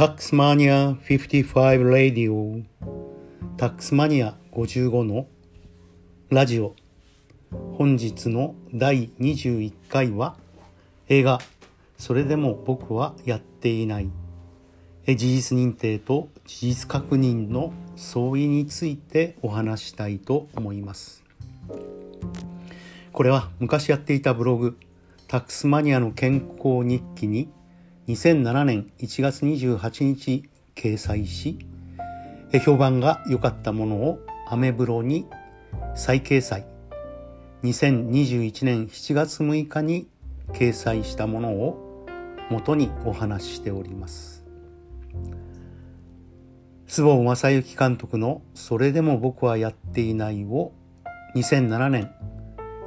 タックスマニア55ラディオタックスマニア55のラジオ。本日の第21回は映画。それでも僕はやっていない。事実認定と事実確認の相違についてお話したいと思います。これは昔やっていたブログタックスマニアの健康日記に2007年1月28日掲載し評判が良かったものをアメブロに再掲載。2021年7月6日に掲載したものを元にお話ししております。須保正幸監督の「それでも僕はやっていない」を2007年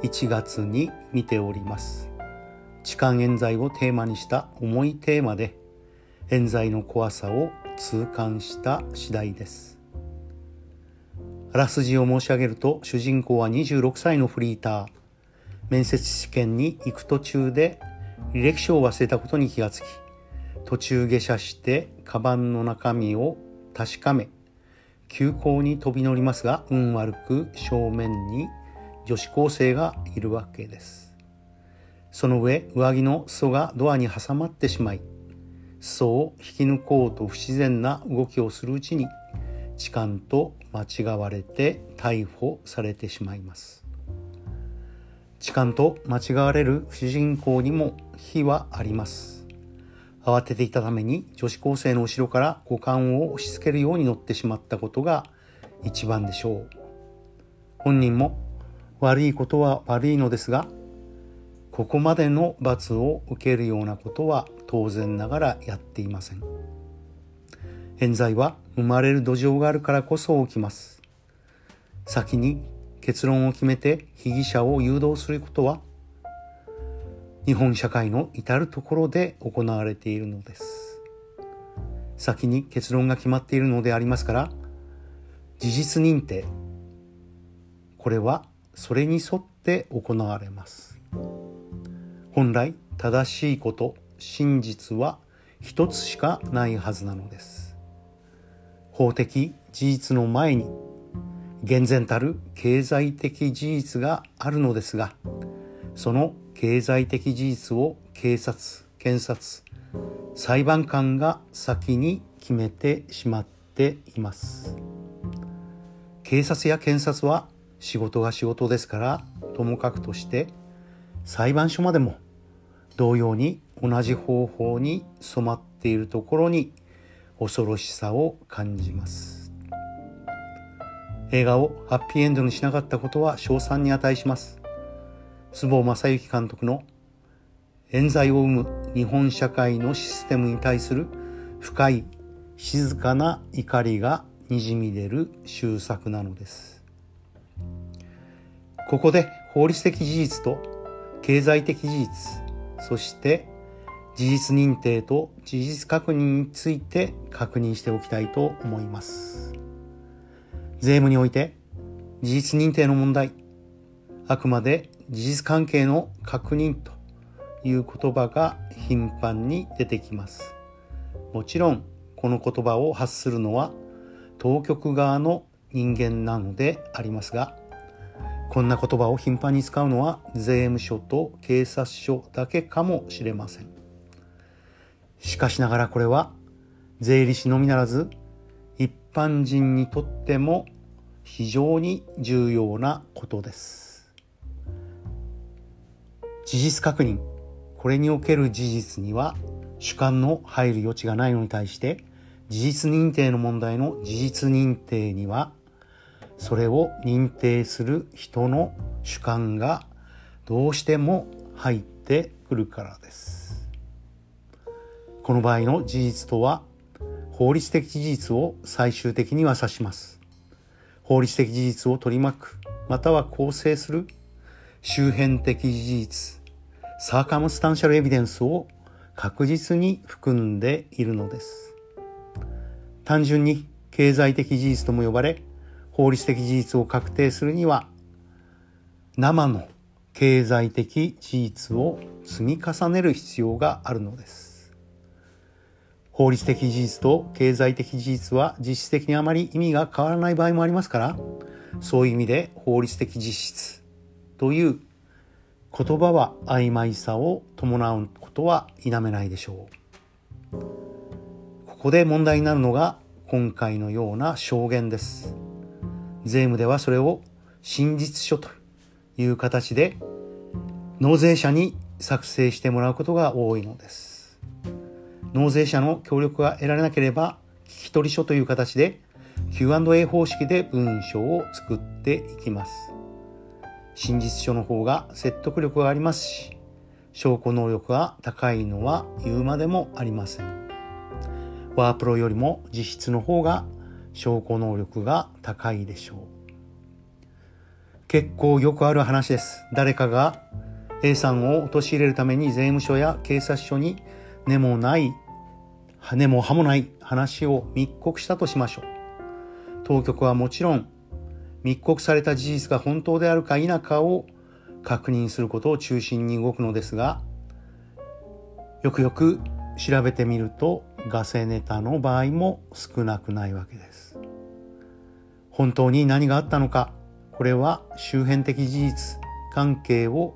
1月に見ております。痴漢冤罪をテーマにした重いテーマで冤罪の怖さを痛感した次第です。あらすじを申し上げると主人公は26歳のフリーター。面接試験に行く途中で履歴書を忘れたことに気がつき途中下車してカバンの中身を確かめ急行に飛び乗りますが運悪く正面に女子高生がいるわけです。その上上着の裾がドアに挟まってしまい裾を引き抜こうと不自然な動きをするうちに痴漢と間違われて逮捕されてしまいます。痴漢と間違われる主人公にも非はあります。慌てていたために女子高生の後ろから股間を押し付けるように乗ってしまったことが一番でしょう。本人も悪いことは悪いのですがここまでの罰を受けるようなことは当然ながらやっていません。冤罪は生まれる土壌があるからこそ起きます。先に結論を決めて被疑者を誘導することは日本社会の至るところで行われているのです。先に結論が決まっているのでありますから事実認定これはそれに沿って行われます。本来正しいこと真実は一つしかないはずなのです。法的事実の前に厳然たる経済的事実があるのですがその経済的事実を警察検察裁判官が先に決めてしまっています。警察や検察は仕事が仕事ですからともかくとして裁判所までも同様に同じ方法に染まっているところに恐ろしさを感じます。映画をハッピーエンドにしなかったことは称賛に値します。須保正幸監督の冤罪を生む日本社会のシステムに対する深い静かな怒りがにじみ出る終作なのですここで法律的事実と経済的事実そして事実認定と事実確認について確認しておきたいと思います。税務において事実認定の問題あくまで事実関係の確認という言葉が頻繁に出てきます。もちろんこの言葉を発するのは当局側の人間なのでありますがこんな言葉を頻繁に使うのは税務署と警察署だけかもしれません。しかしながらこれは税理士のみならず一般人にとっても非常に重要なことです。事実確認。これにおける事実には主観の入る余地がないのに対して事実認定の問題の事実認定にはそれを認定する人の主観がどうしても入ってくるからです。この場合の事実とは法律的事実を最終的には指します。法律的事実を取り巻くまたは構成する周辺的事実サーカムスタンシャルエビデンスを確実に含んでいるのです。単純に経済的事実とも呼ばれ法律的事実を確定するには生の経済的事実を積み重ねる必要があるのです。法律的事実と経済的事実は実質的にあまり意味が変わらない場合もありますからそういう意味で法律的実質という言葉は曖昧さを伴うことは否めないでしょう。ここで問題になるのが今回のような証言です。税務ではそれを真実書という形で納税者に作成してもらうことが多いのです。納税者の協力が得られなければ聞き取り書という形で Q&A 方式で文章を作っていきます。真実書の方が説得力がありますし証拠能力が高いのは言うまでもありません。ワープロよりも実質の方が証拠能力が高いでしょう。結構よくある話です。誰かが A さんを陥れるために税務署や警察署に根もない根も葉もない話を密告したとしましょう。当局はもちろん密告された事実が本当であるか否かを確認することを中心に動くのですがよくよく調べてみるとガセネタの場合も少なくないわけです。本当に何があったのかこれは周辺的事実関係を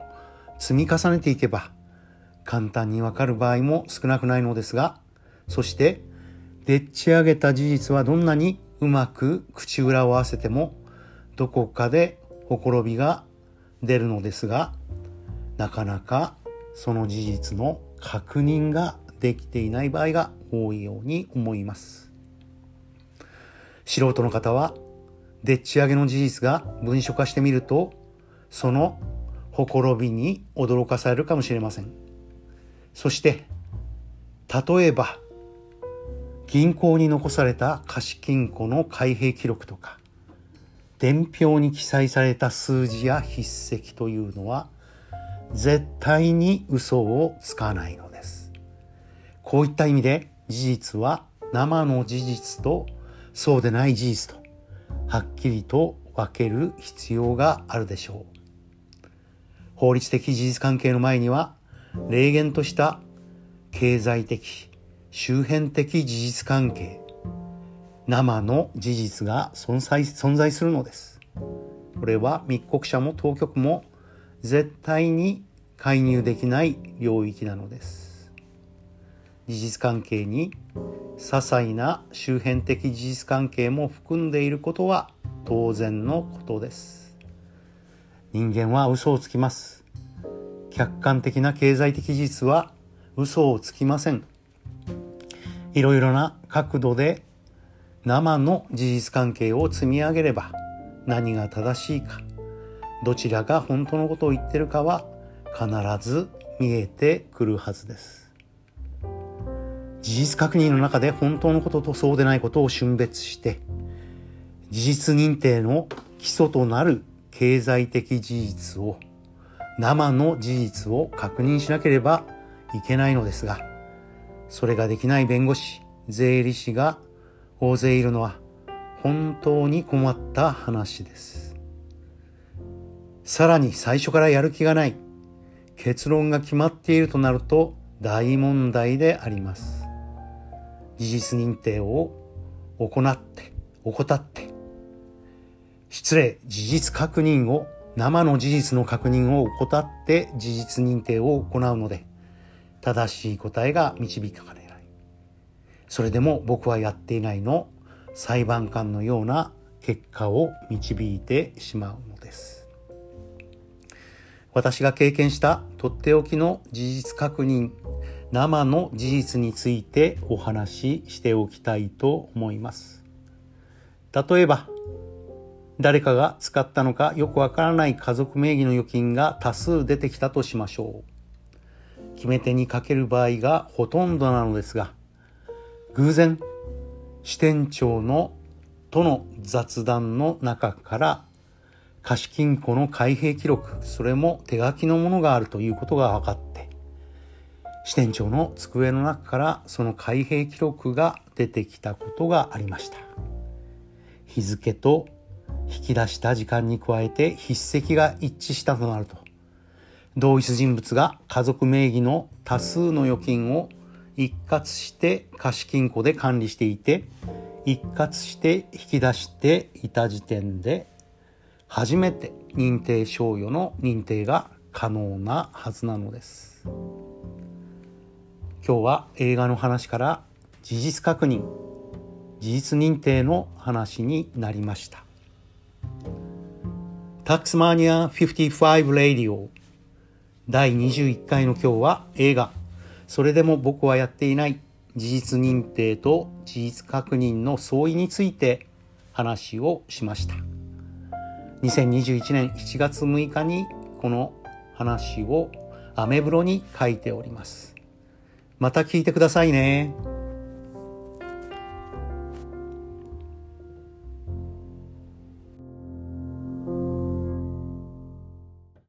積み重ねていけば簡単にわかる場合も少なくないのですが、そしてでっち上げた事実はどんなにうまく口裏を合わせてもどこかでほころびが出るのですが、なかなかその事実の確認ができていない場合が多いように思います。素人の方はでっち上げの事実が文書化してみるとそのほころびに驚かされるかもしれません。そして、例えば、銀行に残された貸金庫の開閉記録とか、伝票に記載された数字や筆跡というのは、絶対に嘘をつかないの。こういった意味で事実は生の事実とそうでない事実とはっきりと分ける必要があるでしょう。法律的事実関係の前には、霊言とした経済的、周辺的事実関係、生の事実が存在存在するのです。これは密告者も当局も絶対に介入できない領域なのです。事実関係に些細な周辺的事実関係も含んでいることは当然のことです。人間は嘘をつきます。客観的な経済的事実は嘘をつきません。いろいろな角度で生の事実関係を積み上げれば何が正しいか、どちらが本当のことを言ってるかは必ず見えてくるはずです。事実確認の中で本当のこととそうでないことを峻別して事実認定の基礎となる経済的事実を生の事実を確認しなければいけないのですがそれができない弁護士税理士が大勢いるのは本当に困った話です。さらに最初からやる気がない結論が決まっているとなると大問題であります。事実認定を行って怠って失礼、事実確認を、生の事実の確認を怠って事実認定を行うので、正しい答えが導かれない。それでも僕はやっていないの裁判官のような結果を導いてしまうのです。私が経験したとっておきの事実確認、生の事実についてお話ししておきたいと思います。例えば、誰かが使ったのかよくわからない家族名義の預金が多数出てきたとしましょう。決め手にかける場合がほとんどなのですが、偶然、支店長のとの雑談の中から貸金庫の開閉記録、それも手書きのものがあるということが分かって、支店長の机の中からその開閉記録が出てきたことがありました。日付と引き出した時間に加えて筆跡が一致したとなると同一人物が家族名義の多数の預金を一括して貸金庫で管理していて一括して引き出していた時点で初めて認定賞与の認定が可能なはずなのです今日は映画の話から事実確認事実認定の話になりました。タックスマニア55レディオ第21回の今日は映画。それでも僕はやっていない。事実認定と事実確認の相違について話をしました。2021年7月6日にこの話をアメブロに書いております。また聞いてくださいね。